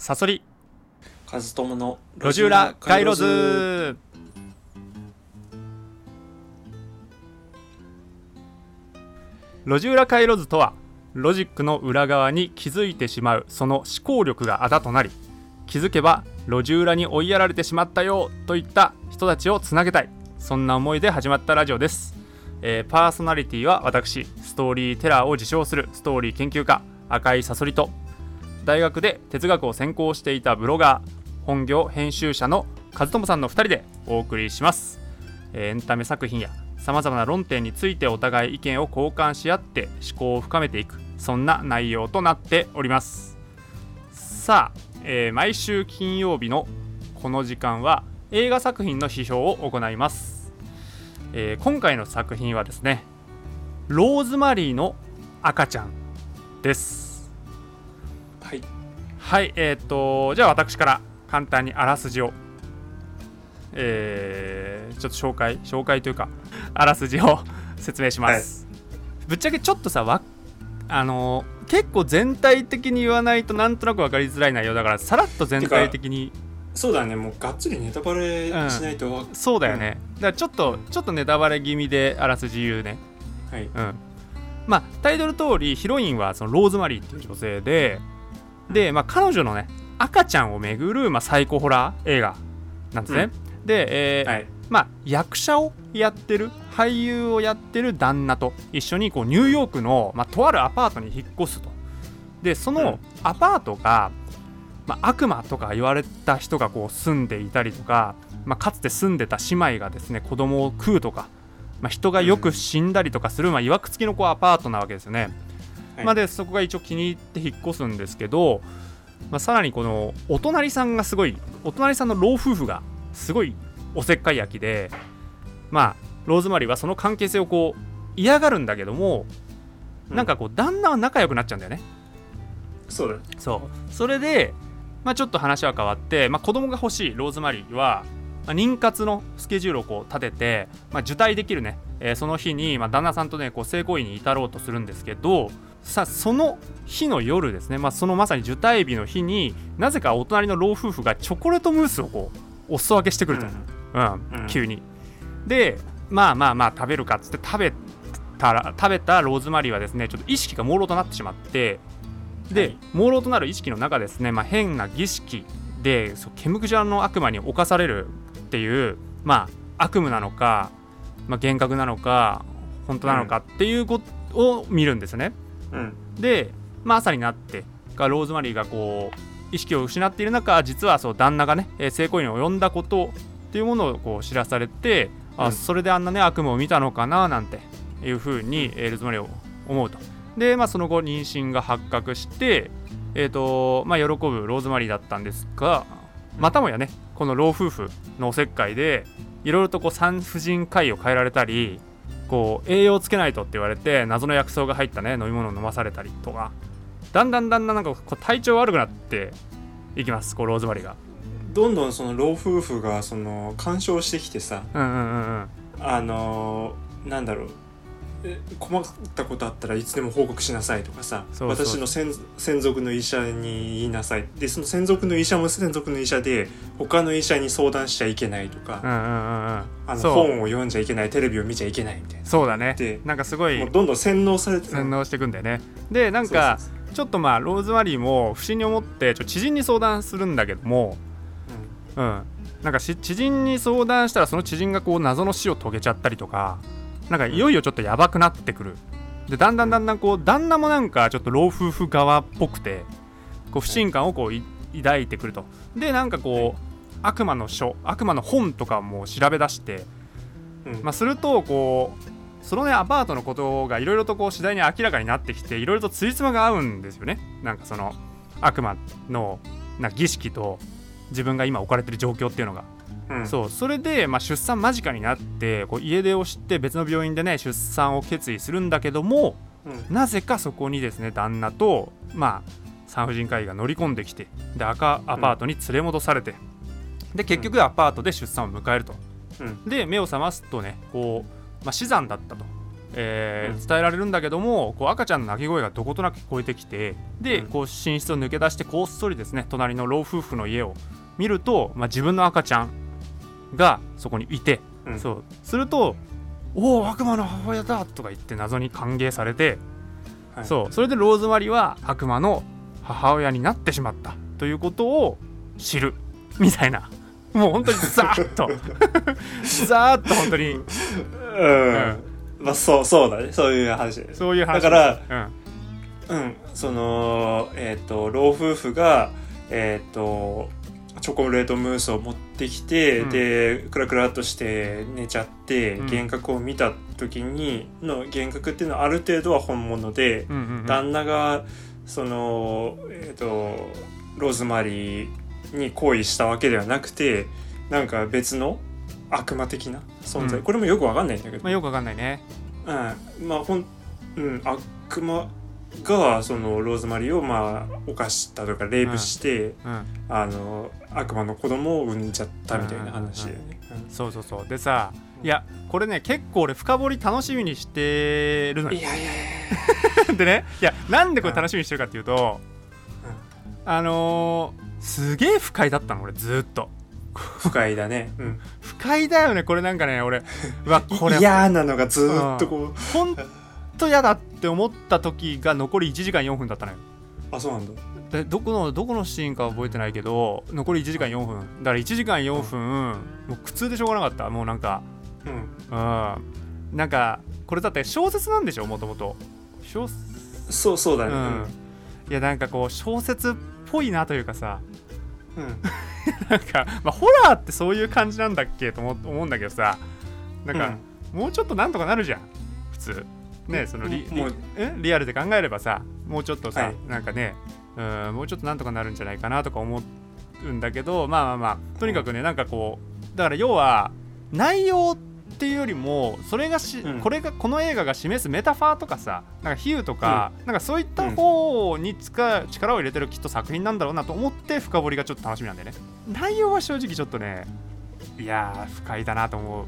サソリ。カズトモの路地裏街路図。路地裏回路図とはロジックの裏側に気づいてしまうその思考力があだとなり気づけば路地裏に追いやられてしまったよといった人たちをつなげたい。そんな思いで始まったラジオです、えーパーソナリティは私ストーリーテラーを自称するストーリー研究家赤井さそりと大学で哲学を専攻していたブロガー本業編集者の和友さんの2人でお送りします、えーエンタメ作品やさまざまな論点についてお互い意見を交換し合って思考を深めていくそんな内容となっております。さあ、えー毎週金曜日のこの時間は映画作品の批評を行います、えー今回の作品はですねローズマリーの赤ちゃんです。はい、えーっと、じゃあ私から簡単にあらすじを、えーちょっと紹介、紹介というか、あらすじを 説明します。ぶっちゃけちょっとさ、わあのー結構全体的に言わないとなんとなく分かりづらい内容。だから、さらっと全体的に、そうだね。もうがっつりネタバレしないと。わ、そうだよね。だからちょっと、ちょっとネタバレ気味であらすじ言うね。はい。うん、まあタイトル通りヒロインはそのローズマリーっていう女性でで、まあ、彼女のね赤ちゃんをめぐる、まあ、サイコホラー映画なんですね、で、えーはい。まあ、役者をやってる俳優をやってる旦那と一緒にこうニューヨークの、まあ、とあるアパートに引っ越すと。でそのうん。アパートが、まあ、悪魔とか言われた人がこう住んでいたりとか、まあ、かつて住んでた姉妹がですね子供を食うとか、まあ、人がよく死んだりとかする、まあ、曰く付きのこうアパートなわけですよね。はい。まあ、でそこが一応気に入って引っ越すんですけど、まあ、さらにこのお隣さんがすごいお隣さんの老夫婦がすごいおせっかい焼きでまあローズマリーはその関係性をこう嫌がるんだけども、うんなんかこう旦那は仲良くなっちゃうんだよね。そうだそう。それで、まあ、ちょっと話は変わって、まあ、子供が欲しいローズマリーは、まあ、妊活のスケジュールをこう立てて、まあ、受胎できるね、えーその日に、まあ、旦那さんとねこう性行為に至ろうとするんですけどさあその日の夜ですね、まあ、そのまさに受胎日の日になぜかお隣の老夫婦がチョコレートムースをこうお裾分けしてくると、う。ん。うん。急に。でまあまあまあ食べるかっつって食べたら食べたローズマリーはですねちょっと意識が朦朧となってしまってで、はい。朦朧となる意識の中ですね、まあ、変な儀式でそうケムクジャンの悪魔に侵されるっていうまあ悪夢なのか、まあ、幻覚なのか本当なのかっていうことを見るんですね。うんで、まあ、朝になってがローズマリーがこう意識を失っている中実はそう旦那がね、えー性行為に及んだことっていうものをこう知らされて、あうん。それであんなね悪夢を見たのかななんていうふうに、えーローズマリーを思うと。で、まあ、その後妊娠が発覚して、えーとまあ、喜ぶローズマリーだったんですがまたもやねこの老夫婦のおせっかいでいろいろとこう産婦人科医を変えられたりこう栄養つけないとって言われて謎の薬草が入ったね飲み物を飲まされたりとかだんだんだんだんなんかこう体調悪くなっていきますこうローズマリーが。どんどんその老夫婦がその干渉してきてさうんうんうんうんあのーなんだろうえ困ったことあったらいつでも報告しなさいとかさ私の専専属の医者に言いなさい。でその専属の医者も専属の医者で他の医者に相談しちゃいけないとか、うんうんうんうん。あの本を読んじゃいけないテレビを見ちゃいけないみたいな。そうだね。でなんかすごい。もうどんどん洗脳されて洗脳していくんだよね。でなんかちょっとまあローズマリーも不審に思ってちょ知人に相談するんだけどもそううん。なんかし知人に相談したらその知人がこう謎の死を遂げちゃったりとかなんかいよいよちょっとやばくなってくる。でだんだんだんだんこう旦那もなんかちょっと老夫婦側っぽくてこう不信感をこうい抱いてくると。でなんかこう悪魔の書悪魔の本とかも調べ出してうん。うんまあ、するとこうそのねアパートのことがいろいろとこう次第に明らかになってきていろいろとついつまが合うんですよね。なんかその悪魔のな儀式と自分が今置かれてる状況っていうのが、うん。そうそれで、まあ、出産間近になってこう家出をして別の病院でね出産を決意するんだけどもうん。なぜかそこにですね旦那とまあ産婦人科医が乗り込んできてで赤アパートに連れ戻されて、で結局アパートで出産を迎えると。うん。で目を覚ますとねこう、まあ、死産だったとえーうん。伝えられるんだけどもこう赤ちゃんの泣き声がどことなく聞こえてきてで、うん。こう寝室を抜け出してこっそりですね隣の老夫婦の家を見ると、まあ、自分の赤ちゃんがそこにいて、うん。そう。すると「おお悪魔の母親だ!」とか言って謎に歓迎されて、はい。そう。それでローズマリーは悪魔の母親になってしまったということを知る。みたいな。もう本当にザーッと。ザーッと本当に。うん、まあそうそうだね。そういう話。そういう話だからうん。うん。そのえっ、と老夫婦がえっ、とチョコレートムースを持ってきて、うん。でクラクラっとして寝ちゃって、うん。幻覚を見た時にの幻覚っていうのはある程度は本物で、うんうんうん。旦那がそのえっ、とローズマリーに行為したわけではなくてなんか別の悪魔的な存在、うん。これもよくわかんないんだけど、まあ、よくわかんないね。うん、まあほん、うん、悪魔がそのローズマリーをまあ犯したとかレイプして、うん。あの悪魔の子供を産んじゃったみたいな話。だよね。そうそうそう。でさいやこれね結構俺深掘り楽しみにしてるのよ。うんいやいやいや。でねいやなんでこれ楽しみにしてるかっていうと、あのーすげえ不快だったの俺ずーっと。不快だね。うん、不快だよねこれなんかね俺。うわこれ。嫌なのがずーっとこう、ほんと嫌だって思った時が残り1時間4分だったのよ。あそうなんだ。でどこのどこのシーンか覚えてないけど残り1時間4分。だから1時間4分、もう苦痛でしょうがなかった。もうなんかうん、うん。なんかこれだって小説なんでしょもともと。そうそうだね。うん。いやなんかこう小説っぽいなというかさ。うん。う んなんか、まあ、ホラーってそういう感じなんだっけと思思うんだけどさ。なんか、もうちょっとなんとかなるじゃん普通ねそのリもう。リアルで考えればさもうちょっとさ、はい。なんかねうんもうちょっとなんとかなるんじゃないかなとか思うんだけどまあまあまあとにかくねなんかこうだから要は内容っていうよりもそれがし、うん。これがこの映画が示すメタファーとかさなんか比喩とか、なんかそういった方に使う力を入れてるきっと作品なんだろうなと思って深掘りがちょっと楽しみなんでね。内容は正直ちょっとねいやー不快だなと思う。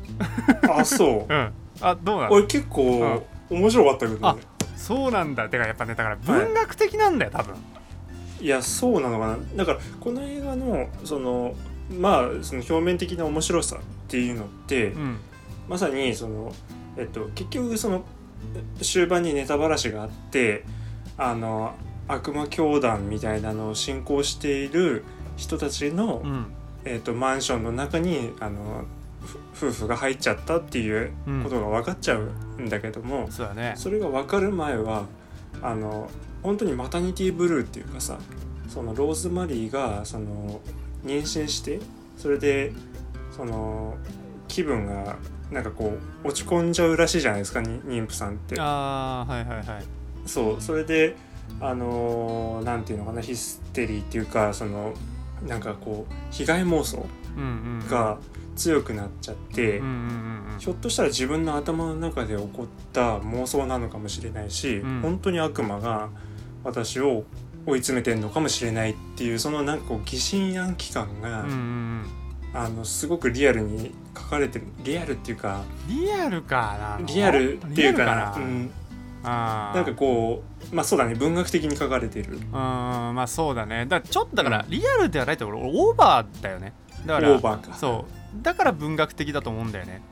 あそう。うん。あどうなの？俺結構面白かったけどね。そうなんだ。てかやっぱねだから文学的なんだよ多分。いやそうなのかな。だからこの映画のそのまあその表面的な面白さっていうのって、うん。まさにその、えっと、結局その終盤にネタばらしがあってあの悪魔教団みたいなのを信仰している人たちの、うん。えっと、マンションの中にあのふ夫婦が入っちゃったっていううん。ことが分かっちゃうんだけども、そうだね。それが分かる前はあの本当にマタニティブルーっていうかさそのローズマリーがその妊娠してそれでその気分がなんかこう落ち込んじゃうらしいじゃないですかに妊婦さんって。ああはいはいはい。そうそれであのーなんていうのかなヒステリーっていうかそのなんかこう被害妄想うんうん。が強くなっちゃって。うんうんうんひょっとしたら自分の頭の中で起こった妄想なのかもしれないし、うん。本当に悪魔が私を追い詰めてんのかもしれないっていうそのなんかこう疑心暗鬼感が、うんうんうん。あのすごくリアルに書かれてるリアルっていうかリアルかな。リアルっていうかなルうん、なんかこうまあそうだね文学的に書かれてる。うんまあそうだね。だからちょっとだからリアルではないと俺オーバーだよね。だからオーバーか。そうだから文学的だと思うんだよね。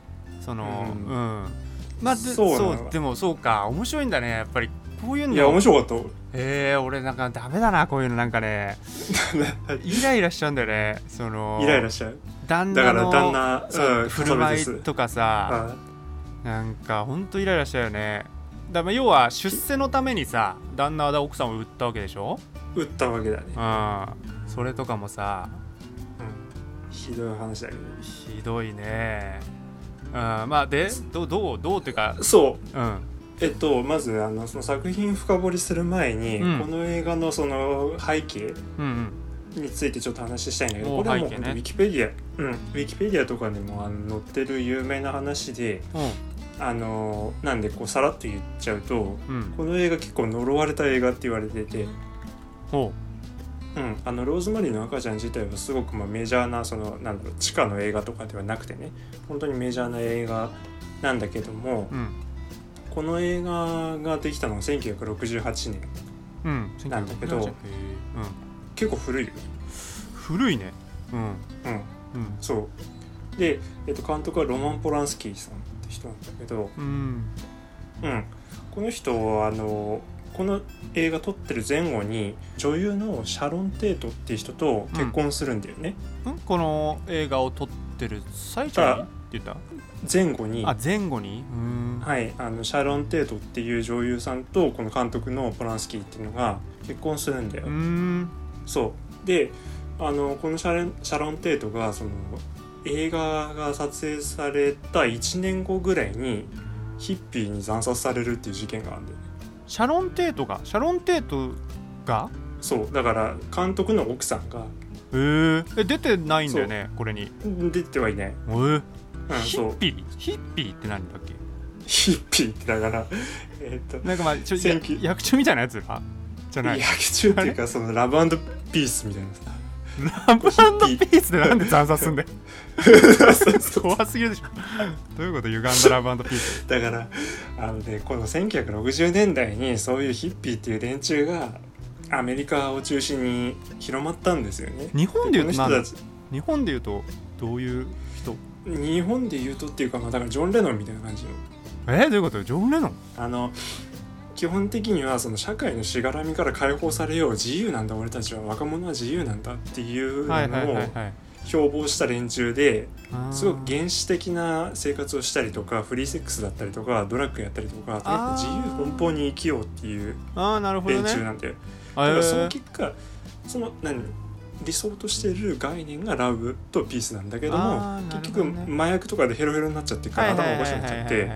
そのううん。ん、まあでそうでもそうか。面白いんだねやっぱり。こういうの。いや面白かっえー、俺なんかダメだなこういうのなんかね。た イライラしちゃうんだよね。そのイライラしちゃう。旦だから旦那そううん振る舞いとかさあなんかほんとイライラしちゃうよね。だ要は出世のためにさ旦那は奥さんを売ったわけでしょ？打ったわけだね、うん。それとかもさうん、ひどい話だけど。ひどいね。うんまあでどうどうどうっていうか。そう。うん。えっと、まずあのその作品深掘りする前に、うん。この映画のその背景うんうん。についてちょっと話したいんだけどおこれはもうウィキペディア、うん、ウィキペディアとかにもあの載ってる有名な話であのなんでこうさらっと言っちゃうとうん。うんこの映画結構呪われた映画って言われてて、ほうん、あのローズマリーの赤ちゃん自体はすごくまあメジャーなそのなんだろう地下の映画とかではなくてね本当にメジャーな映画なんだけども、ううん。この映画ができたのは1968年うん。なんだけど1978うん。結構古いよ。古いね。うん。うん。うん。そう。で、えっと、監督はロマン・ポランスキーさんって人なんだけど、うん。うん、この人はあのこの映画撮ってる前後に女優のシャロン・テートっていう人と結婚するんだよね、ん？この映画を撮ってる最中に？って言った前後に。あ前後に？うん。はい、あのシャロン・テートっていう女優さんとこの監督のポランスキーっていうのが結婚するんだよ、うん。そう。であのこのシャレンシャロン・テートがその映画が撮影された1年後ぐらいにヒッピーに惨殺されるっていう事件があるんだよねシャロン・テートがシャロン・テートが？そうだから監督の奥さんが。へー。え出てないんだよねこれに。出てはいない、えー。うん、ヒッピー？ヒッピーって何だっけ？ヒッピーってだから えっ、となんかまあちょ役中みたいなやつ？かじゃない。役中っていうかそのラブピースみたいなさラブピースでなんで惨殺すんだよ 怖すぎるでしょ。どういうこと？歪んだラブピース。だからあのねこの1960年代にそういうヒッピーっていう連中がアメリカを中心に広まったんですよね。日本でこ言うと何？の人たち。日本で言うとどういう人？日本で言うとっていうかまあだからジョン・レノンみたいな感じ。のえ？どういうこと？ジョン・レノン？あの基本的にはその社会のしがらみから解放されよう自由なんだ。俺たちは若者は自由なんだっていうのはいはいはいをはい標榜した連中ですごく原始的な生活をしたりとかフリーセックスだったりとかドラッグやったりとか自由奔放に生きようっていうあーなるほど連ね中なんだよ。あだからそのえー結果その何理想としてる概念がラブとピースなんだけどもあーなる結局麻薬とかでヘロヘロになっちゃってから頭おかしくなっちゃって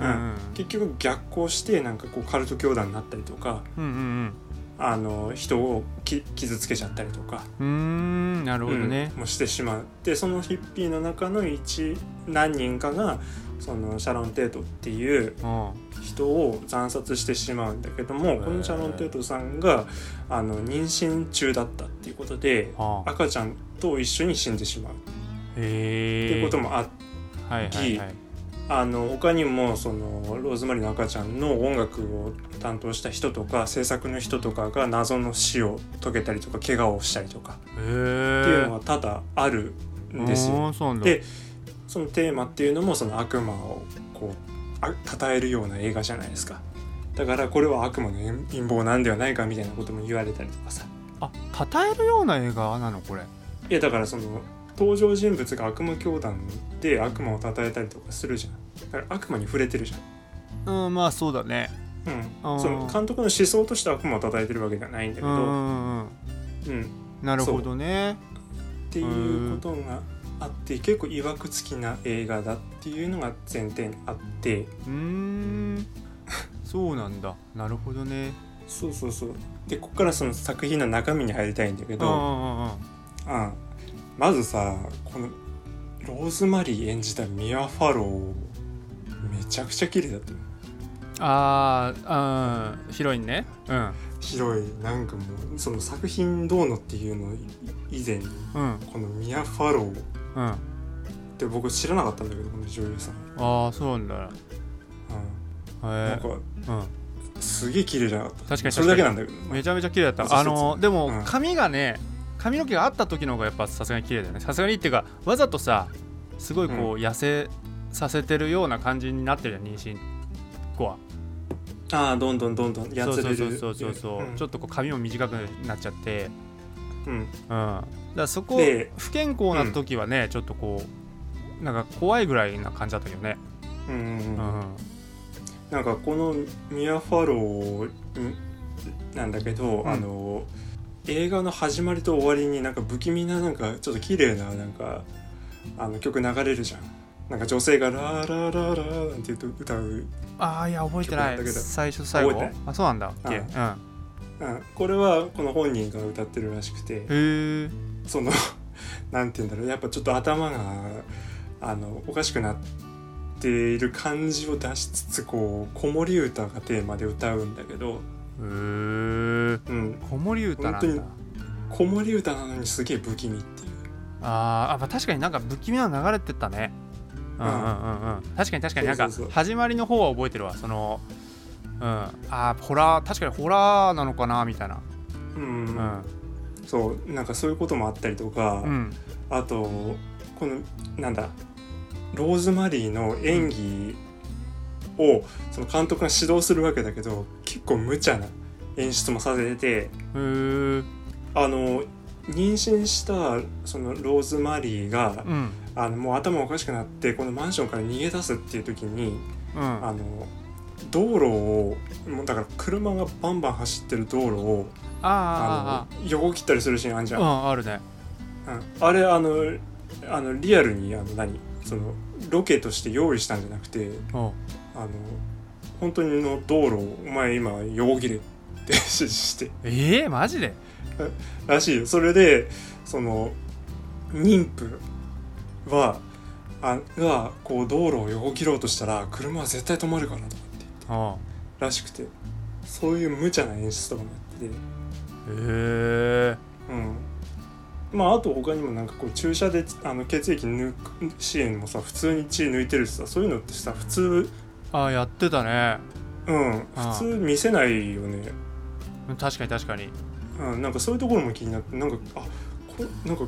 うん。結局逆行してなんかこうカルト教団になったりとかうんうんあの人をき傷つけちゃったりとか、うんなるほどね。うんもしてしまうでそのヒッピーの中の一何人かがそのシャロン・テートっていううん人を惨殺してしまうんだけどもこのシャロン・テートさんがあの妊娠中だったっていうことではあ。赤ちゃんと一緒に死んでしまうっていうこともあっはいはいはいあの他にもそのローズマリーの赤ちゃんの音楽を担当した人とか制作の人とかが謎の死を遂げたりとか怪我をしたりとかへっていうのえは多々あるんですよ。でそのテーマっていうのもその悪魔をこうあ称えるような映画じゃないですか。だからこれは悪魔の陰謀なんではないかみたいなことも言われたりとかさ。あ称えるような映画なのこれいやだからその登場人物が悪魔教団で悪魔を称えたりとかするじゃん。だから悪魔に触れてるじゃん。うんまあそうだね。うん、その監督の思想として悪魔を称えてるわけではないんだけど、うんなるほどね。っていうことがあって結構いわくつきな映画だっていうのが前提にあって。うーん。そうなんだ。なるほどね。そうそうそう。でここからその作品の中身に入りたいんだけど、うんうんうんうん。うんまずさこのローズマリー演じたミア・ファローめちゃくちゃ綺麗だった。よあーうんヒロインね。うん。広い。なんかもうその作品どうのっていうの以前にうん。このミア・ファロー。うん。って僕知らなかったんだけどこの女優さん、ああそうなんだ。うん、へえなんかうん。すげえ綺麗じゃなかった。確かにそれだけなんだけど。めちゃめちゃ綺麗だった。あのでもうん。髪がね髪の毛があった時の方がやっぱさすがに綺麗だよね。さすがにっていうかわざとさすごいこう痩せさせてるような感じになってるじゃん妊娠後は。ああどんどんどんどんやつれる。そうそうそうそう、ん。ちょっとこう髪も短くなっちゃって。うん。うん。だからそこで不健康な時はね、ちょっとこうなんか怖いぐらいな感じだったけどね。うんうんううん。んなんかこのミア・ファローなんだけど、ん。あの映画の始まりと終わりになんか不気味ななんかちょっと綺麗ななんかあの曲流れるじゃん。なんか女性が「ラーラーラーラー」なんて言うと歌う、ああいや覚えてない。曲なんだけど最初と最後。覚えてない？あそうなんだ。っけううん。んうん、これはこの本人が歌ってるらしくて。その なんて言うんだろう。やっぱちょっと頭があのおかしくなっている感じを出しつつこう子守歌がテーマで歌うんだけど、へえうん、子守歌なんだ。子守歌なのにすげえ不気味っていう。あー。あまあ確かになんか不気味なの流れてたね。うんうんうんうん。確かに確かに。なんか始まりの方は覚えてるわそのうん。あーホラー確かにホラーなのかなみたいな。うん。うん。そうなんかそういうこともあったりとか、うん。あとこのなんだローズマリーの演技をその監督が指導するわけだけど結構無茶な演出もさせてあの妊娠したそのローズマリーが、うん。あのもう頭おかしくなってこのマンションから逃げ出すっていう時にうん。あの道路をもうだから車がバンバン走ってる道路をああの横切ったりするシーンあるじゃん、ーあね。うん。あれあのあのリアルにあの何？そのロケとして用意したんじゃなくてあの本当にの道路をお前今横切れって指示して。えー、マジで？らしいよ。それでその妊婦はあがこう道路を横切ろうとしたら車は絶対止まるからとかってあらしくて。そういう無茶な演出とかもやってて。へえ。うん。まああと他にもなんかこう注射であの血液抜くシーンもさ普通に血抜いてるしさそういうのってさ普通ああやってたね。うん。普通見せないよね。うん確かに確かに。うんなんかそういうところも気になってなんかあこれなんか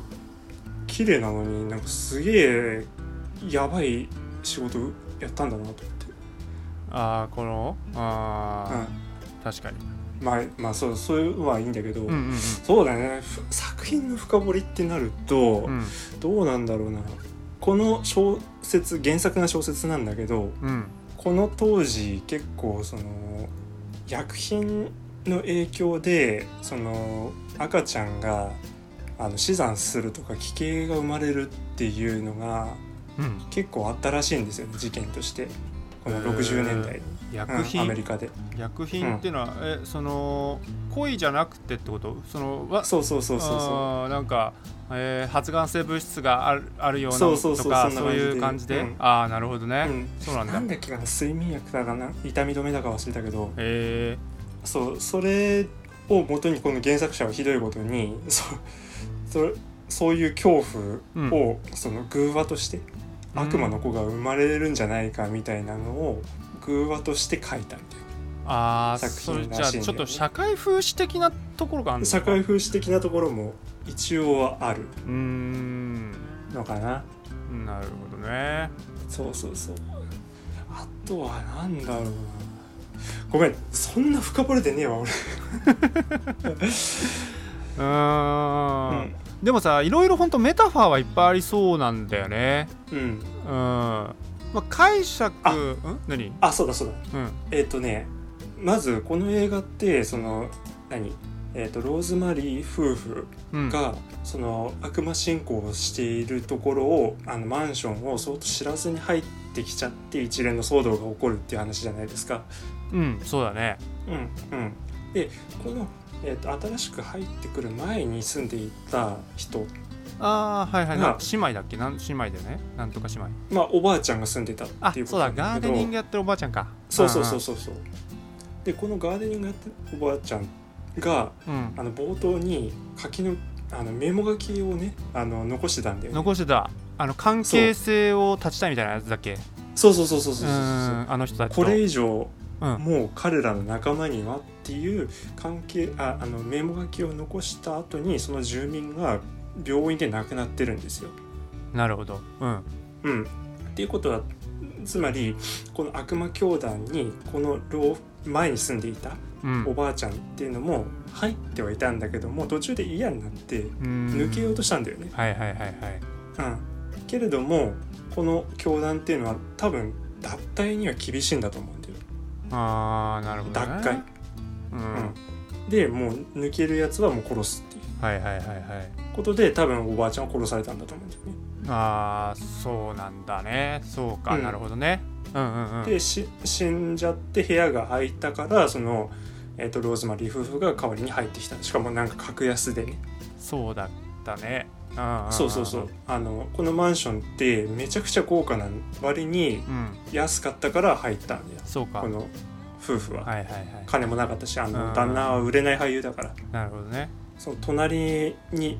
綺麗なのになんかすげえやばい仕事やったんだなと思って。ああこのああ、確かに。うんまあまあそうそういうのはいいんだけど、うんうんそうだね。ふ作品の深掘りってなると、うん。どうなんだろうな。この小説原作が小説なんだけどうんこの当時結構その薬品の影響でその赤ちゃんがあの死産するとか奇形が生まれるっていうのがうん。結構あったらしいんですよね事件として。このへー60年代。に、薬うんアメ品リカで。薬品っていうのは、えその恋じゃなくてってこと？そのわそうそうそうそうそあーなんか、えー発がん性物質があるあるようなとかそういう感じで、うん。ああなるほどね、う、うん、そうなんだ。なんだっけかな睡眠薬だかな？痛み止めだか忘れたけど。えそうそれを元にこの原作者はひどいことにそうそそういう恐怖を、その偶話としてうん悪魔の子が生まれるんじゃないかみたいなのを偶話として書いたみたいー、ああ作品らしいんだよね。じゃあちょっと社会風刺的なところがあるのか。な社会風刺的なところも一応はある。のかな？なるほどね。そうそうそう。あとはなんだろうな。ごめんそんな深掘れてねえわ俺。うーん。うん。でもさいろいろ本当メタファーはいっぱいありそうなんだよね。うん。うん。まあ解釈あん？何？あそうだそうだ。うん。えっ、とねまずこの映画ってその何？えー、とローズマリー夫婦うん。が、その悪魔信仰をしているところをあのマンションをそうと知らずに入ってきちゃって一連の騒動が起こるっていう話じゃないですか。うんそうだね。うんうん、でこの、えー、と新しく入ってくる前に住んでいた人ああはいはい。がな姉妹だっけ？なん姉妹だよね？なんとか姉妹。まあおばあちゃんが住んでたあっていうこそうだとなんだけど。ガーデニングやってるおばあちゃんか。そうそうそうそうそう。でこのガーデニングやってるおばあちゃんがうん。うんあの冒頭に書きのあのメモ書きをねあの残してたんだよね。残してた。あの関係性を断ちたいみたいなやつだっけ？そうそうそうそうそううそうあの人たちと。これ以上うん。もう彼らの仲間にはっていう関係ああのメモ書きを残した後にその住民が病院で亡くなってるんですよ。なるほど。うん。うん、っていうことはつまりこの悪魔教団にこの老前に住んでいたうんおばあちゃんっていうのも入ってはいたんだけども途中で嫌になって抜抜けようとしたんだよね。はいはいはいはい。うん、けれどもこの教団っていうのは多分脱退には厳しいんだと思うんだよ。ああなるほど、ね、脱会。うん、でもう抜けるやつはもう殺すっていう。はいはいはいはい。ことで多分おばあちゃんは殺されたんだと思うんだよね。ああそうなんだね。そうか、うん。なるほどね。うんうんうん。でし死んじゃって部屋が空いたからその、えー、とローズマリー夫婦が代わりに入ってきた。しかもなんか格安でね。そうだったね。うんんそうそうそう。あのこのマンションってめちゃくちゃ豪華な割にうん。安かったから入ったんだよ。そうか。この夫婦は、はいはいはい。金もなかったしあうん。の旦那は売れない俳優だから。なるほどね。その隣に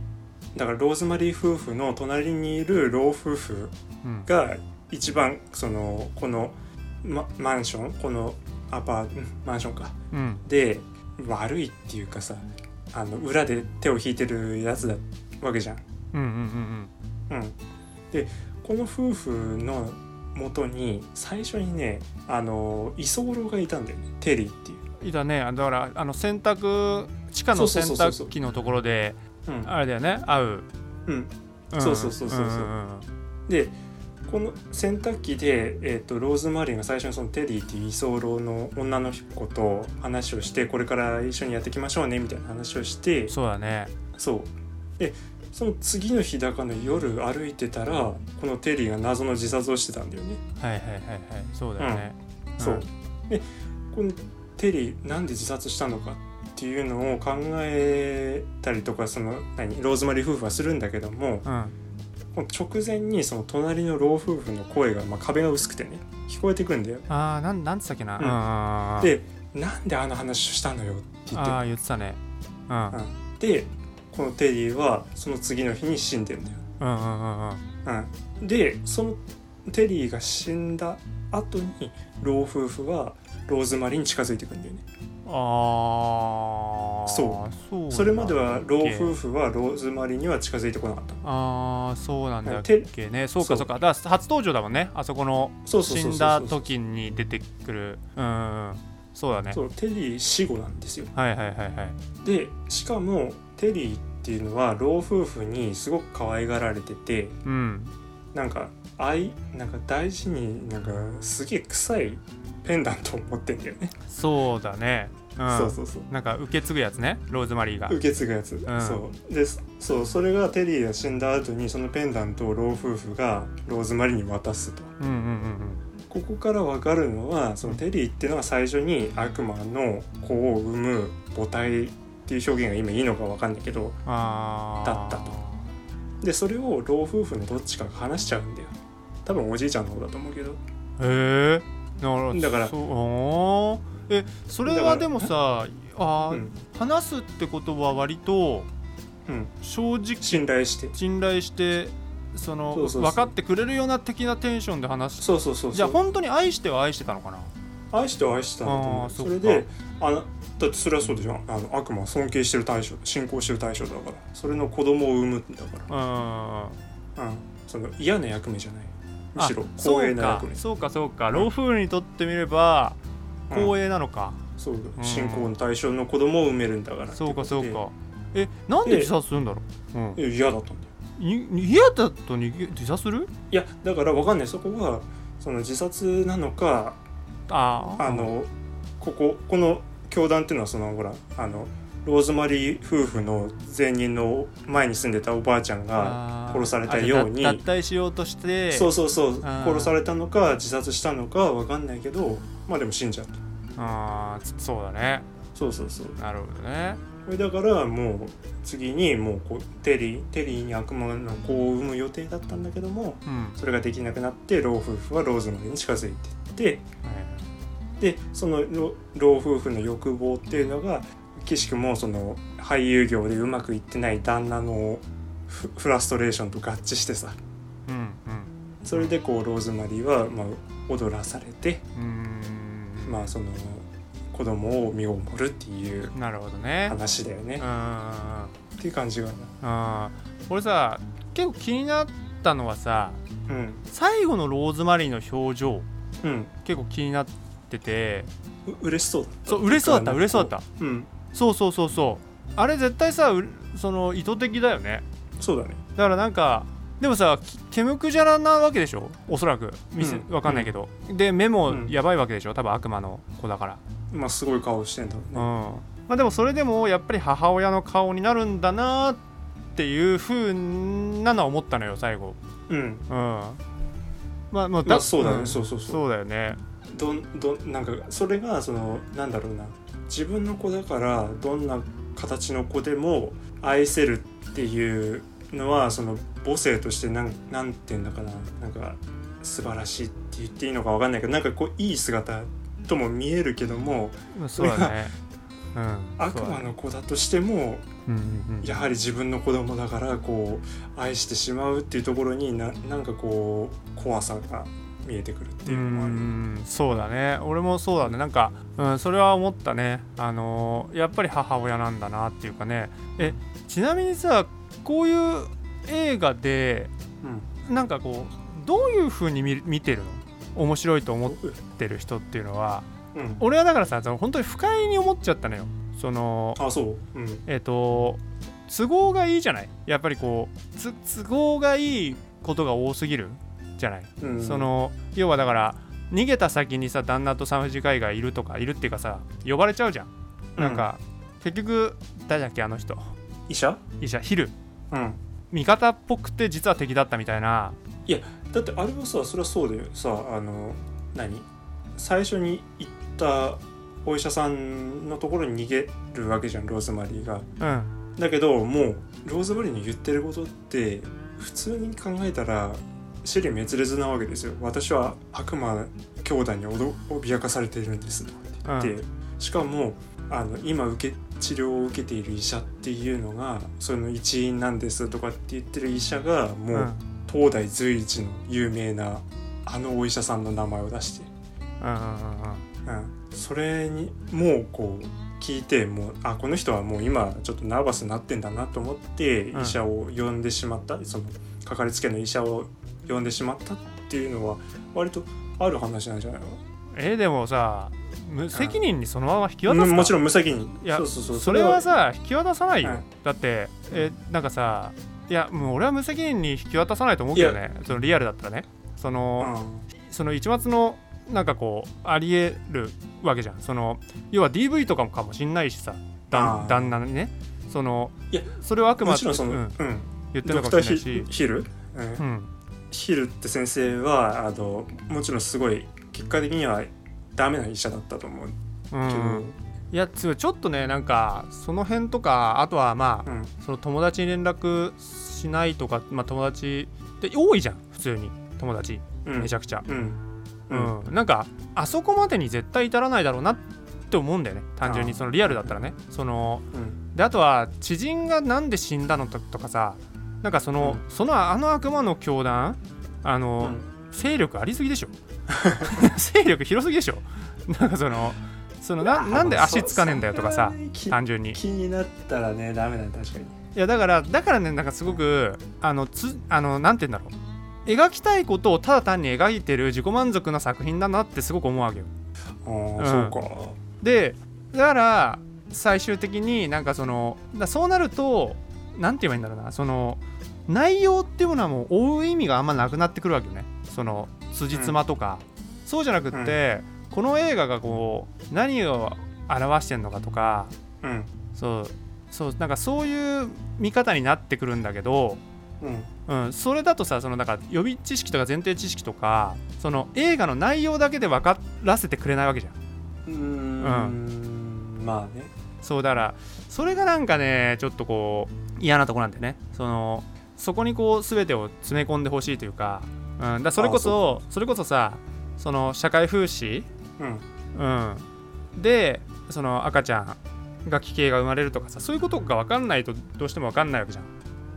だからローズマリー夫婦の隣にいる老夫婦うん。が一番そのこの、ま、マンションこのアパートマンションか。うん。で悪いっていうかさあの裏で手を引いてるやつだわけじゃん。うんうんうんうん、でこの夫婦の元に最初にねあの居候がいたんだよね。テリーっていう。うんいたね。だからあの洗濯地下の洗濯機のところでうん。あれだよね。会う、うん、ん。そうそうそうそうそう。んん。でこの洗濯機で、えー、とローズマリーが最初にそのテリーっていう居候の女の子と話をしてこれから一緒にやっていきましょうねみたいな話をしてそうだね。そう。でその次の日だかの夜歩いてたらこのテリーが謎の自殺をしてたんだよね。はいはいはいはい。そうだよね、そう。でこのテリーなんで自殺したのかっていうのを考えたりとかその何ローズマリー夫婦はするんだけどもうん直前にその隣の老夫婦の声が、まあ、壁が薄くてね聞こえてくんだよ。ああなんなんつったっけな、うん。でなんであの話したのよって言って。ああ言ってたね。うん。うん。うんでこのテリーはその次の日に死んでんだよ。うんうんうんうん、でそのテリーが死んだ後に老夫婦はローズマリーに近づいてくんだよね。ああそう。それまでは老夫婦はローズマリーには近づいてこなかった。のああそうなんだってけね。そうかそう。か。だ初登場だもんね。あそこの死んだ時に出てくる。うんそうだね。テリー死後なんですよ。はいはいはいはい。でしかもテリーっていうのは老夫婦にすごく可愛がられててうん。なんか愛なんか大事になんかすげえ臭いペンダントを持ってんだよね、そうだねうん。そうそうそう。なんか受け継ぐやつねローズマリーが。受け継ぐやつ、ん。そう。でそうそれがテリーが死んだ後にそのペンダントを老夫婦がローズマリーに渡すと。うんうんうんここから分かるのはそのテリーっていうのは最初に悪魔の子を産む母体っていう表現が今いいのか分かんないけどああだったと。でそれを老夫婦のどっちかが話しちゃうんだよ。多分おじいちゃんの方だと思うけど。へえなるほど。だからそうえそれはでもさあー、うん。話すってことは割とうん。正直信頼して。信頼してその分かってくれるような的なテンションで話す。そうそうそうそう。じゃあ本当に愛しては愛してたのかな？愛しては愛してたんだそれであのだってそれはそうでしょ？あの悪魔は尊敬してる対象信仰してる対象だから。それの子供を産むんだかうん。ら、うん、その嫌な役目じゃない。むしろあ光栄な役目。そうかそうかそうか。うん。老夫婦にとってみればうん光栄なのか、そうん。信仰の対象の子供を産めるんだからそうかそうか。えなんで自殺するんだろう、うん。いや嫌だったんだよい嫌だと逃げ自殺する？いやだからわかんない。そこはその自殺なのかあー。あのこここの教団っていうのはそのほらあのローズマリー夫婦の前任の前に住んでたおばあちゃんが殺されたように脱退しようとして。そうそうそう。殺されたのか自殺したのかわかんないけどまあでも死んじゃった。あーつそうだね。そうそうそう。なるほどね。これだからもう次にもうこうテリーテリーに悪魔の子を産む予定だったんだけどもうん。それができなくなって老夫婦はローズマリーに近づいてってはいでその老老夫婦の欲望っていうのが岸くもその俳優業でうまくいってない旦那のフフラストレーションと合致してさ。うんそれでこうローズマリーはまあ踊らされてうんまあその子供を身を守るっていうなるほどね。話だよね。っていう感じがな。うん。俺さ結構気になったのはさうん。最後のローズマリーの表情うん。結構気になってて。う嬉しそうだった。そう嬉しそうだった嬉しそうだったた。うん。そうそうそうそう。あれ絶対さうその意図的だよね。そうだね。だからなんかでもさきケムクジャラなわけでしょ？おそらく。見せ、うん。わかんないけど、で目もうん。やばいわけでしょ？多分悪魔の子だから。まあすごい顔してんだろうんうねまあでもそれでもやっぱり母親の顔になるんだなっていう風なのは思ったのよ最後。うん。うん。まあまあまあそうだね。ん。そうそうそう。そうだよね。どんどんなんかそれがそのなんだろうな。自分の子だからどんな形の子でも愛せるっていうのはその母性としてなんなんて言うんだかななんか素晴らしいって言っていいのかわかんないけどなんかこういい姿とも見えるけどもまあそうだね。うん。悪魔の子だとしてもうんうんうん。やはり自分の子供だからこう愛してしまうっていうところにななんかこう怖さが見えてくるってういうのもある。ん。そうだね。俺もそうだね。なんか、うん、それは思ったね。あのーやっぱり母親なんだなっていうかね。えちなみにさこういう映画でうん。なんかこうどういう風に見見てるの？面白いと思ってる人っていうのはうん、俺はだからさその本当に不快に思っちゃったのよ。そのあそう。うん。えっ、と都合がいいじゃない？やっぱりこうつ都合がいいことが多すぎる？じゃない？うん。その要はだから逃げた先にさ旦那と産婦人科医がいるとかいるっていうかさ呼ばれちゃうじゃん、なんか結局誰だっけあの人？医者？医者ヒルうん。味方っぽくて実は敵だったみたいな。だってあれはさそれはそうだよ。さあの何？最初に行ったお医者さんのところに逃げるわけじゃんローズマリーが。うん。だけどもうローズマリーの言ってることって普通に考えたら死に滅裂なわけですよ。私は悪魔兄弟に脅かされているんですって言って、しかもあの今受け治療を受けている医者っていうのがその一員なんですとかって言ってる医者がもう、うん。東大随一の有名なあのお医者さんの名前を出して、うんうんうんうん、それにもうこう聞いてもうあこの人はもう今ちょっとナーバスになってんだなと思ってうん。医者を呼んでしまった、そのかかりつけの医者を呼んでしまったっていうのは割とある話なんじゃないの？えでもさ無責任にそのまま引き渡すか、うんもちろん無責任。いやそれはさ引き渡さないよ、はい。だってえなんかさいやもう俺は無責任に引き渡さないと思うけどね。そのリアルだったらね。その、その一末のなんかこうありえるわけじゃん。その要は DV とかもかもしんないしさ。旦旦那にね。そのいやそれはあくまでもちろんその、ううん。ん言ってるのかもしれないし。ヒヒル、うんうん。ヒルって先生はあのもちろんすごい結果的にはダメな医者だったと思う。うけど、ん。いやつちょっとねなんかその辺とかあとはまあうん。その友達に連絡しないとか、まあ、友達って多いじゃん普通に。友達うん。めちゃくちゃ、うん。なんかあそこまでに絶対至らないだろうなって思うんだよね。単純にそのリアルだったらね。そのうん。であとは知人がなんで死んだのととかさなんかその、うそのあの悪魔の教団あの、勢力ありすぎでしょ 勢力広すぎでしょ。なんかそのそのななんで足つかねえんだよとかさ単純に。い気になったらねダメだね確かに。やだからだからねなんかすごくあのつあのなんて言うんだろう。描きたいことをただ単に描いてる自己満足な作品だなってすごく思うわけよ。あー、うん。そうか。でだから最終的になんかそのだそうなるとなんて言えばいいんだろうな。その内容っていうものはもう追う意味があんまなくなってくるわけよねその辻褄とか、そうじゃなくって、この映画がこう何を表してんのかとかうん。そうそうなんかそういう見方になってくるんだけど、うん。うん、それだとさそのなんか予備知識とか前提知識とかその映画の内容だけで分からせてくれないわけじゃん。うーん。まあね。そうだからそれがなんかねちょっとこう嫌なとこなんでね。そのそこにこう全てを詰め込んでほしいというか,、うん、だそれこそそれこそさその社会風刺、うん。うん、でその赤ちゃんが奇形が生まれるとかさそういうことが分かんないとどうしても分かんないわけじゃん。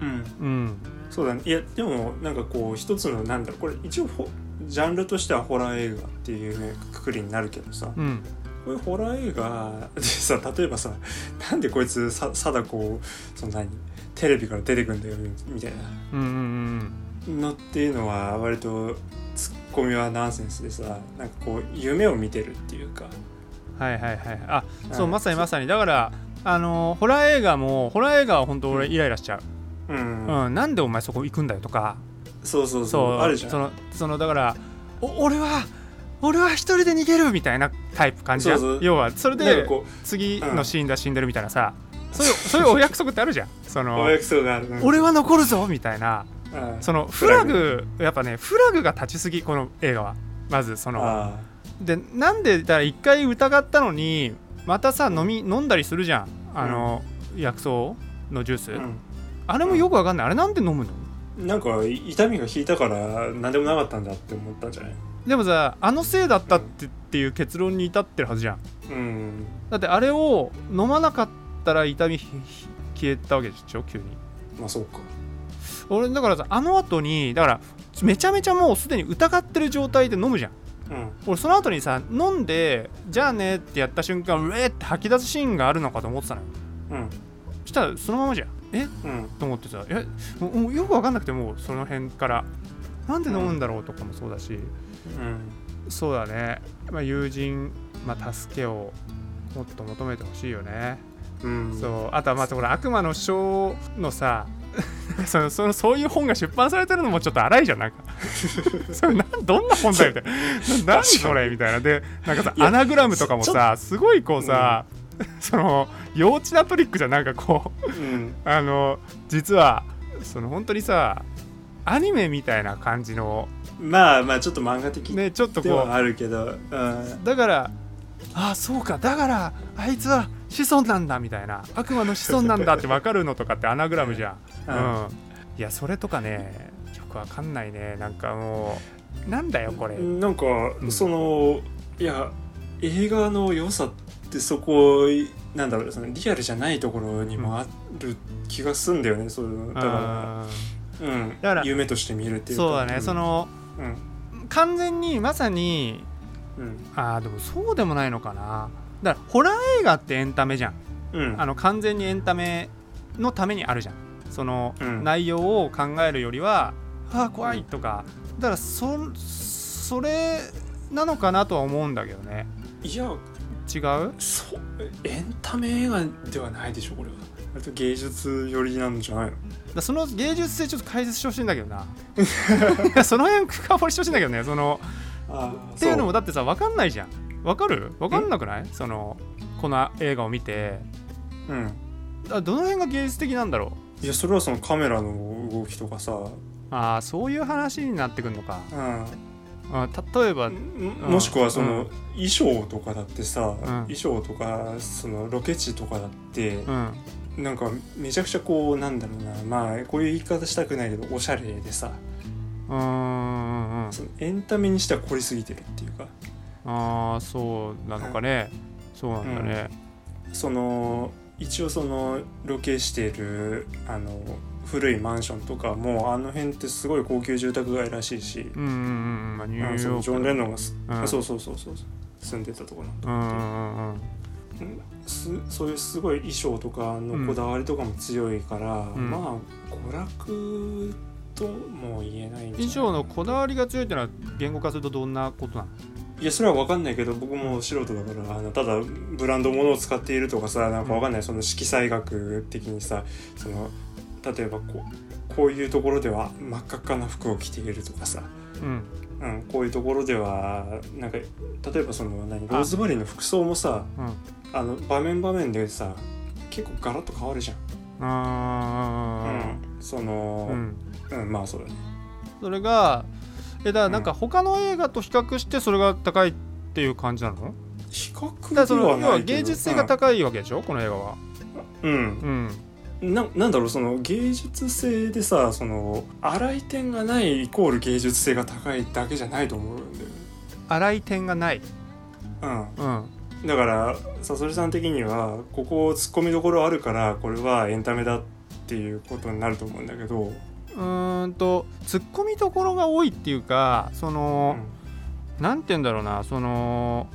うん。うん。そうだね。いやでもなんかこう一つのなんだろう。これ一応ほジャンルとしてはホラー映画っていうねくくりになるけどさ。うん。こういうホラー映画でさ例えばさなんでこいつさ貞子をその何？テレビから出てくんだよみたいな。うんうんうんのっていうのは割とツッコミはナンセンスでさなんかこう夢を見てるっていうか。はいはいはい。あそうはいまさにまさに。だからあのホラー映画もホラー映画は本当俺イライラしちゃう、うん、うん。なんでお前そこ行くんだよとか。そうそうそう。あるじゃん。そのそのだからお俺は俺は一人で逃げるみたいなタイプ感じじゃん？要はそれで次のシーンでは死んでるみたいなさ、そういうそういうお約束ってあるじゃん。そうのお約束がある、うん。俺は残るぞみたいな。うんそのフラグやっぱねフラグが立ちすぎこの映画は。まずその。あでなんでだ一回疑ったのにまたさ飲み飲んだりするじゃん。あの、薬草のジュース、ー、うん。あれもよくわかんない。あれなんで飲むの？なんか痛みが引いたから何でもなかったんだって思ったんじゃない？でもさあのせいだったってっていう結論に至ってるはずじゃん。うん。だってあれを飲まなかったら痛み消えたわけでしょ？急に。まあそうか俺だからさあの後にだからめちゃめちゃもうすでに疑ってる状態で飲むじゃん。うん。俺その後にさ飲んでじゃあねってやった瞬間うえーって吐き出すシーンがあるのかと思ってたのよ。うん。そしたらそのままじゃん。え？うん。と思ってさえ？もうよく分かんなくてもうその辺から。なんで飲むんだろうとかもそうだし、うん。そうだね、まあ、友人、まあ、助けをもっと求めてほしいよね、うん。そう。あとはまたほら悪魔の章のさ そのそのそういう本が出版されてるのもちょっと荒いじゃんなんか。それなんどんな本だよみたいな何それみたいな。でなんかさアナグラムとかもさすごいこうさ、その幼稚なトリックじゃんなんかこう。うん。あの実はその本当にさアニメみたいな感じのまあまあちょっと漫画的ねちょっとこうあるけど、うん、だからああそうか。だからあいつは子孫なんだみたいな。悪魔の子孫なんだって分かるのとかってアナグラムじゃん、うん。うん。いやそれとかねよくわかんないね。なんかもうなんだよこれ、なんか、ん。そのいや映画の良さってそこなんだろうそのリアルじゃないところにもある気がすんだよね、そういうのだかあら、うん、だから夢として見るっていうか。ーそうだね、ん。そのうん。完全にまさにうん。あーでもそうでもないのかな。だからホラー映画ってエンタメじゃん。うん。あの完全にエンタメのためにあるじゃんそのうん。内容を考えるよりは、ああ怖いとか。だからそそれなのかなとは思うんだけどね。いや違う？だそうエンタメ映画ではないでしょこれは。割と芸術寄りなんじゃないの？からその芸術性ちょっと解説してほしいんだけどな。その辺深掘りしてほしいんだけどねその。あっていうのもだってさ分かんないじゃん。分かる？分かんなくない？そのこの映画を見て。うん。あどの辺が芸術的なんだろう？いやそれはそのカメラの動きとかさ、ああそういう話になってくるのか。うん、あ例えばもしくはその、うん。衣装とかだってさ、ん。衣装とかそのロケ地とかだってう、ん。なんかめちゃくちゃこうなんだろうな。まあこういう言い方したくないけどおしゃれでさ。うーんうんうん。そのエンタメにしては凝りすぎてるっていうか。ああそうなのかね。そうなんだね。その一応そのロケしてるあの古いマンションとかもあの辺ってすごい高級住宅街らしいし、うんうんうんうん。まあニューヨークあのそのジョン・レノンがす、うん。あそうそうそうそう。住んでたところなんだうんうん。うん。すそういうすごい衣装とかのこだわりとかも強いから、ん。まあ娯楽とも言えないんじゃない？衣装のこだわりが強いってのは言語化するとどんなことなの？いやそれは分かんないけど僕も素人だからあのただブランド物を使っているとかさなんか分かんない、その色彩学的にさその例えばこうこういうところでは真っ赤っかな服を着ているとかさ、うん。うん、こういうところではなんか例えばその何ローズマリーの服装もさうん。あの場面場面でさ結構ガラッと変わるじゃん。あうん、そのー、うん。うん、まあそうだね。それがえだからなんか他の映画と比較してそれが高いっていう感じなの？比較らそではないけど。の要は芸術性が高いわけでしょ？この映画は。うん、うん。ななんだろうその芸術性でさその荒い点がないイコール芸術性が高いだけじゃないと思うんだよね。荒い点がない。うん、うん。だからさそりさん的にはここ突っ込みどころあるからこれはエンタメだっていうことになると思うんだけど、うーんとツッコミどころが多いっていうかその、なんて言うんだろうなその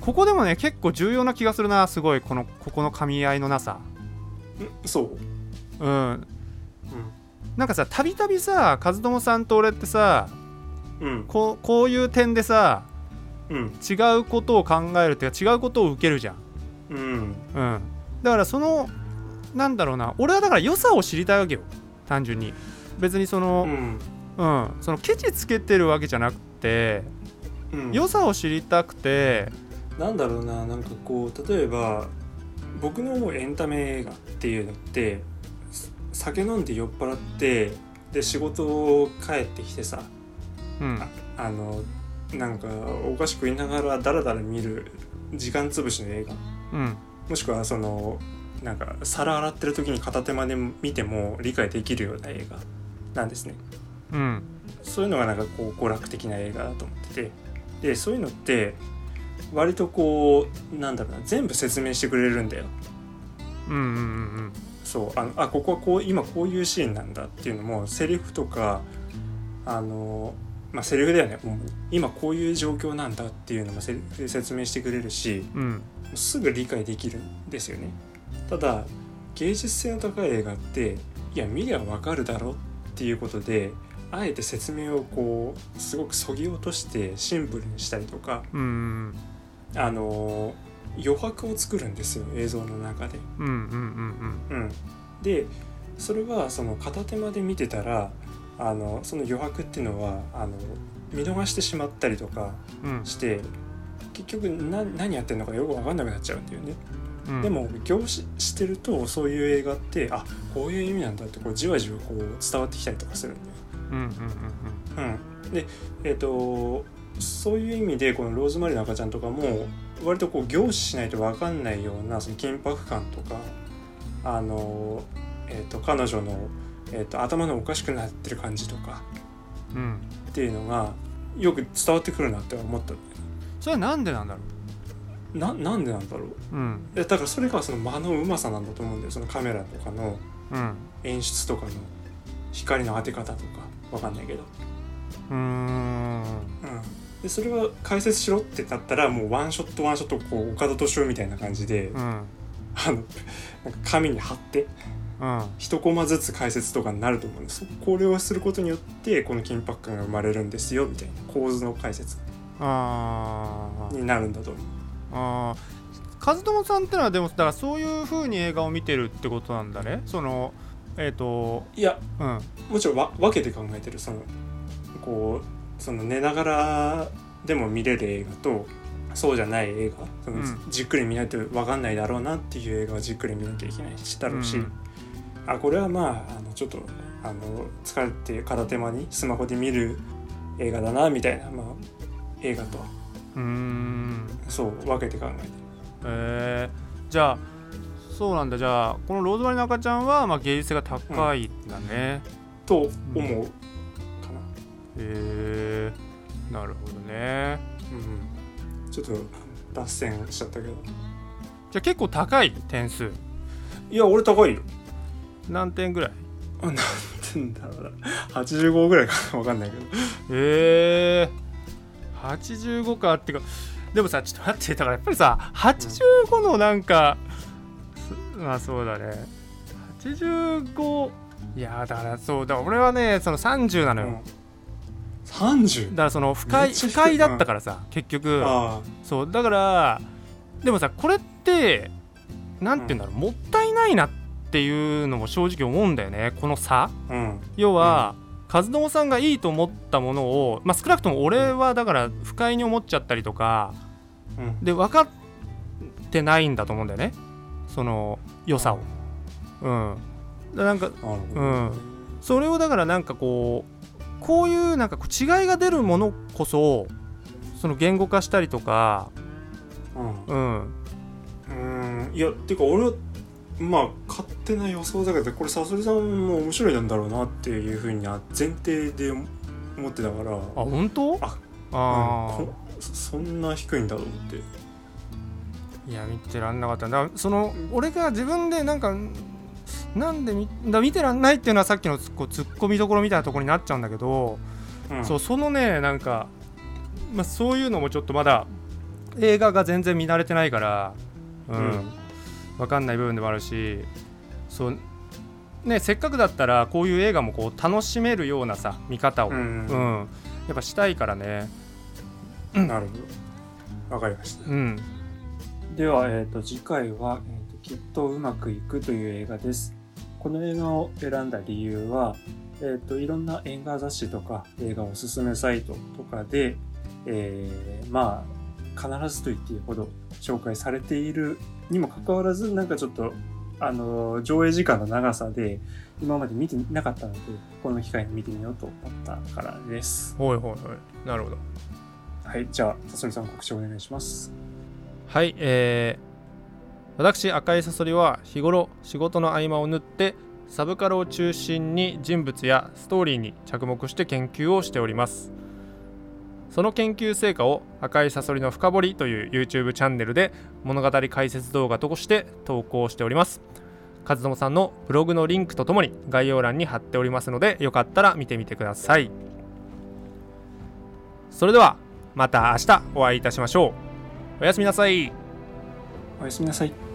ここでもね結構重要な気がするなすごいこのここの噛み合いのなさ。うん、そう、うん。なんかさたびたびさ和友さんと俺ってさうん。こうこういう点でさうん。違うことを考えるっていうか違うことを受けるじゃん、うん。うん、だからそのなんだろうな俺はだから良さを知りたいわけよ単純に別にそのう、ん。うんそのケチつけてるわけじゃなくてうん。良さを知りたくてなんだろうななんかこう例えば僕の思うエンタメ映画っていうのってす酒飲んで酔っ払ってで仕事を帰ってきてさうん。あのなんかお菓子食いながらダラダラ見る時間つぶしの映画。うん。もしくはそのなんか皿洗ってる時に片手間で見ても理解できるような映画なんですね。うん。そういうのがなんかこう娯楽的な映画だと思ってて。でそういうのって割とこうなんだろうな全部説明してくれるんだよ。うんうんうんそうあのあここはこう今こういうシーンなんだっていうのもセリフとかあのまあセリフだよね今こういう状況なんだっていうのもセリフで説明してくれるしうん。うんすぐ理解できるんですよね。ただ芸術性の高い映画っていや見りゃわかるだろっていうことであえて説明をこうすごくそぎ落としてシンプルにしたりとかうんうんあの余白を作るんですよ映像の中で。うんうんうんうん、でそれはその片手間で見てたらあのその余白っていうのはあの見逃してしまったりとかうんして結局な何やってるのかよく分かんなくなっちゃうんだよね。うん。でも凝視してるとそういう映画ってあこういう意味なんだってこうじわじわこう伝わってきたりとかするんだよ。うんうんうんうん、でえっ、とそういう意味でこの「ローズマリーの赤ちゃん」とかも割とこう凝視しないと分かんないようなその緊迫感とかあの、えー、と彼女の、えー、と頭のおかしくなってる感じとかうん。うんっていうのがよく伝わってくるなって思ったそれはなんでなんだろななんでなんだろう。ううんえだからそれがその間のうまさなんだと思うんだよ。そのカメラとかのうん。演出とかの光の当て方とか。わかんないけど、うーん。うん、でそれは解説しろってなったらもうワンショットワンショットこう岡田敏夫みたいな感じで、うん。あのなんか紙に貼ってうん。一コマずつ解説とかになると思うんです。これをすることによってこの緊迫感が生まれるんですよみたいな構図の解説になるんだと思うあー和友さんってのはでもだからそういう風に映画を見てるってことなんだね。そのえっ、といやうん。もちろんわ分けて考えてる。そのこうその寝ながらでも見れる映画とそうじゃない映画その、うん。じっくり見ないと分かんないだろうなっていう映画はじっくり見なきゃいけないしだろうし、うん。あこれはまああのちょっとあの疲れて片手間にスマホで見る映画だなみたいな、まあ、映画とうーん。そう分けて考えてる。えー、じゃあそうなんだ。じゃあこの「ローズマリーの赤ちゃんは」まあ、芸術性が高いんだね、と思うかな。へえなるほどね。うん、ちょっと脱線しちゃったけど。じゃあ結構高い点数。いや俺高いよ。何点ぐらい？あなんて言うんだろうな。85ぐらいかな。分かんないけど。えー、85かっていうかでもさちょっと待ってだからやっぱりさ85のなんか、すまあそうだね。85いやだからそうだ俺はねその30なのよ、うん、30? だからその不快不快だったからさ、結局。あそうだからでもさこれってなんて言うんだろう、もったいないなっていうのも正直思うんだよねこの差。あうん。要は、和友さんがいいと思ったものを、まあ、少なくとも俺はだから不快に思っちゃったりとかうんで分かってないんだと思うんだよねその良さを。うん、なんかうんそれをだからなんかこうこういうなんかこう違いが出るものこそその言語化したりとか、うんうん、うんいやっていうか俺はまあ勝手な予想だけどこれさそりさんも面白いなんだろうなっていうふうに前提で思ってたから。あ本当？ああうんこそそんな低いんだと思って。ーいや見てらんなかった。だその俺が自分でなんかなんで見だ見てらんないっていうのはさっきのツッコミどころみたいなところになっちゃうんだけど、うん。そうそのねなんか、まあ、そういうのもちょっとまだ映画が全然見慣れてないから、うん。うん分かんない部分でもあるしそうねせっかくだったらこういう映画もこう楽しめるようなさ見方を、ううんん。やっぱしたいからね。なるほど。わかりました。うん。では、えー、と次回は、えーと「きっとうまくいく」という映画です。この映画を選んだ理由は、えー、といろんな映画雑誌とか映画おすすめサイトとかで、えーまあ必ずと言っていいほど紹介されているにもかかわらずなんかちょっとあの上映時間の長さで今まで見てなかったのでこの機会に見てみようと思ったからです。ほいほいほいなるほどはい、じゃあ、さそりさん告知お願いします。はいえー、私赤いサソリは日頃仕事の合間を縫ってサブカルを中心に人物やストーリーに着目して研究をしておりますその研究成果を赤いサソリの深掘りという YouTube チャンネルで物語解説動画として投稿しております。和友さんのブログのリンクとともに概要欄に貼っておりますのでよかったら見てみてください。それではまた明日お会いいたしましょう。おやすみなさい。おやすみなさい。